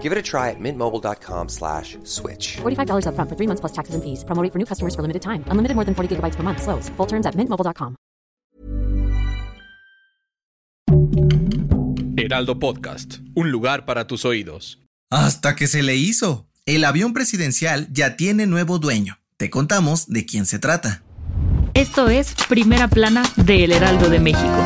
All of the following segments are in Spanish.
Give it a try at mintmobile.com slash switch. $45 upfront for three months plus taxes and fees. Promo rate for new customers for limited time. Unlimited more than 40 gigabytes per month. Slows. Full terms at mintmobile.com. Heraldo Podcast. Un lugar para tus oídos. Hasta que se le hizo. El avión presidencial ya tiene nuevo dueño. Te contamos de quién se trata. Esto es Primera Plana de El Heraldo de México.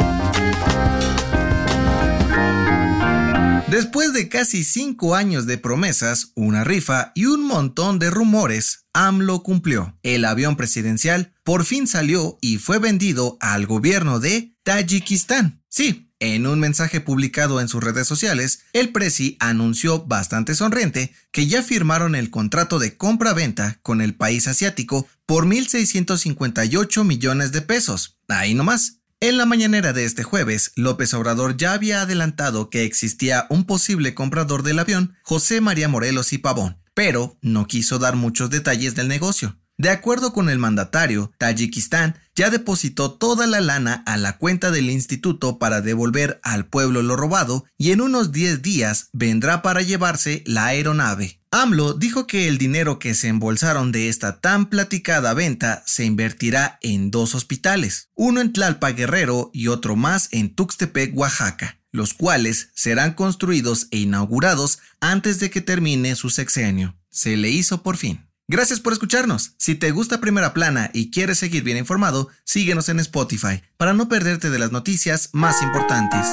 Después de casi cinco años de promesas, una rifa y un montón de rumores, AMLO cumplió. El avión presidencial por fin salió y fue vendido al gobierno de Tayikistán. Sí, en un mensaje publicado en sus redes sociales, el Presi anunció bastante sonriente que ya firmaron el contrato de compra-venta con el país asiático por 1.658 millones de pesos. Ahí nomás. En la mañanera de este jueves, López Obrador ya había adelantado que existía un posible comprador del avión, José María Morelos y Pavón, pero no quiso dar muchos detalles del negocio. De acuerdo con el mandatario, Tayikistán ya depositó toda la lana a la cuenta del instituto para devolver al pueblo lo robado y en unos 10 días vendrá para llevarse la aeronave. AMLO dijo que el dinero que se embolsaron de esta tan platicada venta se invertirá en dos hospitales, uno en Tlalpa Guerrero y otro más en Tuxtepec, Oaxaca, los cuales serán construidos e inaugurados antes de que termine su sexenio. Se le hizo por fin. Gracias por escucharnos. Si te gusta Primera Plana y quieres seguir bien informado, síguenos en Spotify para no perderte de las noticias más importantes.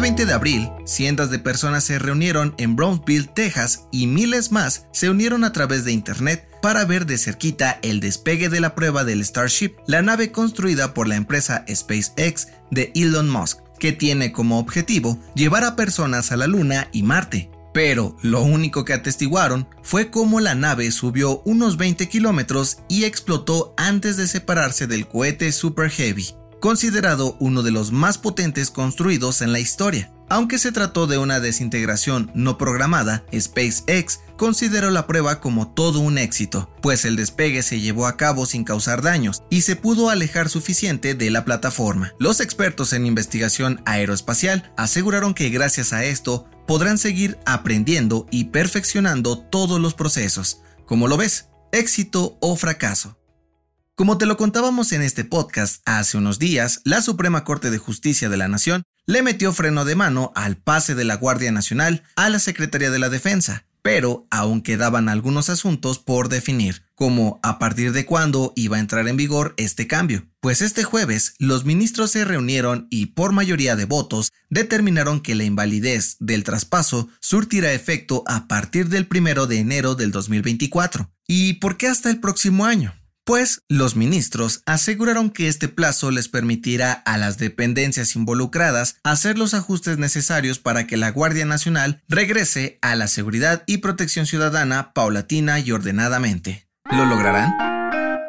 Este 20 de abril, cientos de personas se reunieron en Brownsville, Texas, y miles más se unieron a través de Internet para ver de cerquita el despegue de la prueba del Starship, la nave construida por la empresa SpaceX de Elon Musk, que tiene como objetivo llevar a personas a la Luna y Marte. Pero lo único que atestiguaron fue cómo la nave subió unos 20 kilómetros y explotó antes de separarse del cohete Super Heavy, considerado uno de los más potentes construidos en la historia. Aunque se trató de una desintegración no programada, SpaceX consideró la prueba como todo un éxito, pues el despegue se llevó a cabo sin causar daños y se pudo alejar suficiente de la plataforma. Los expertos en investigación aeroespacial aseguraron que gracias a esto podrán seguir aprendiendo y perfeccionando todos los procesos. Como lo ves, éxito o fracaso. Como te lo contábamos en este podcast hace unos días, la Suprema Corte de Justicia de la Nación le metió freno de mano al pase de la Guardia Nacional a la Secretaría de la Defensa, pero aún quedaban algunos asuntos por definir, como a partir de cuándo iba a entrar en vigor este cambio. Pues este jueves los ministros se reunieron y por mayoría de votos determinaron que la invalidez del traspaso surtirá efecto a partir del 1 de enero del 2024. ¿Y por qué hasta el próximo año? Pues los ministros aseguraron que este plazo les permitirá a las dependencias involucradas hacer los ajustes necesarios para que la Guardia Nacional regrese a la seguridad y protección ciudadana paulatina y ordenadamente. ¿Lo lograrán?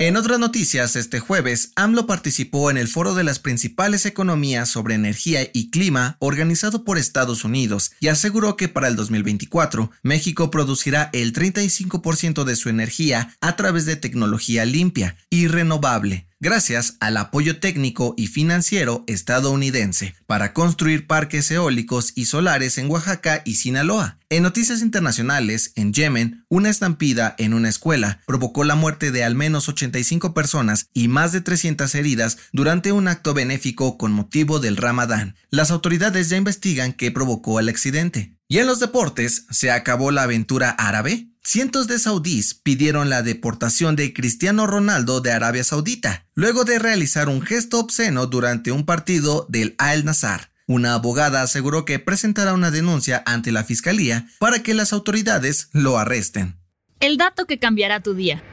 En otras noticias, este jueves, AMLO participó en el foro de las principales economías sobre energía y clima organizado por Estados Unidos y aseguró que para el 2024 México producirá el 35% de su energía a través de tecnología limpia y renovable gracias al apoyo técnico y financiero estadounidense para construir parques eólicos y solares en Oaxaca y Sinaloa. En noticias internacionales, en Yemen, una estampida en una escuela provocó la muerte de al menos 85 personas y más de 300 heridas durante un acto benéfico con motivo del Ramadán. Las autoridades ya investigan qué provocó el accidente. Y en los deportes, ¿se acabó la aventura árabe? Cientos de saudíes pidieron la deportación de Cristiano Ronaldo de Arabia Saudita, luego de realizar un gesto obsceno durante un partido del Al Nazar. Una abogada aseguró que presentará una denuncia ante la fiscalía para que las autoridades lo arresten. El dato que cambiará tu día.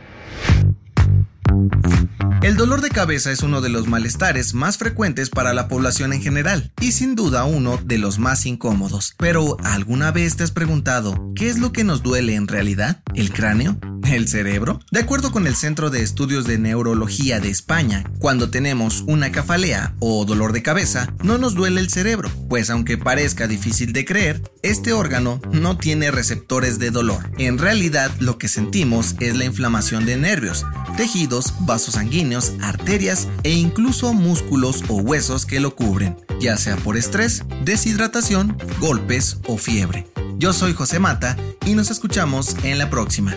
El dolor de cabeza es uno de los malestares más frecuentes para la población en general y sin duda uno de los más incómodos. Pero ¿alguna vez te has preguntado qué es lo que nos duele en realidad? ¿El cráneo? ¿El cerebro? De acuerdo con el Centro de Estudios de Neurología de España, cuando tenemos una cefalea o dolor de cabeza, no nos duele el cerebro, pues aunque parezca difícil de creer, este órgano no tiene receptores de dolor. En realidad, lo que sentimos es la inflamación de nervios, tejidos, vasos sanguíneos, arterias e incluso músculos o huesos que lo cubren, ya sea por estrés, deshidratación, golpes o fiebre. Yo soy José Mata y nos escuchamos en la próxima.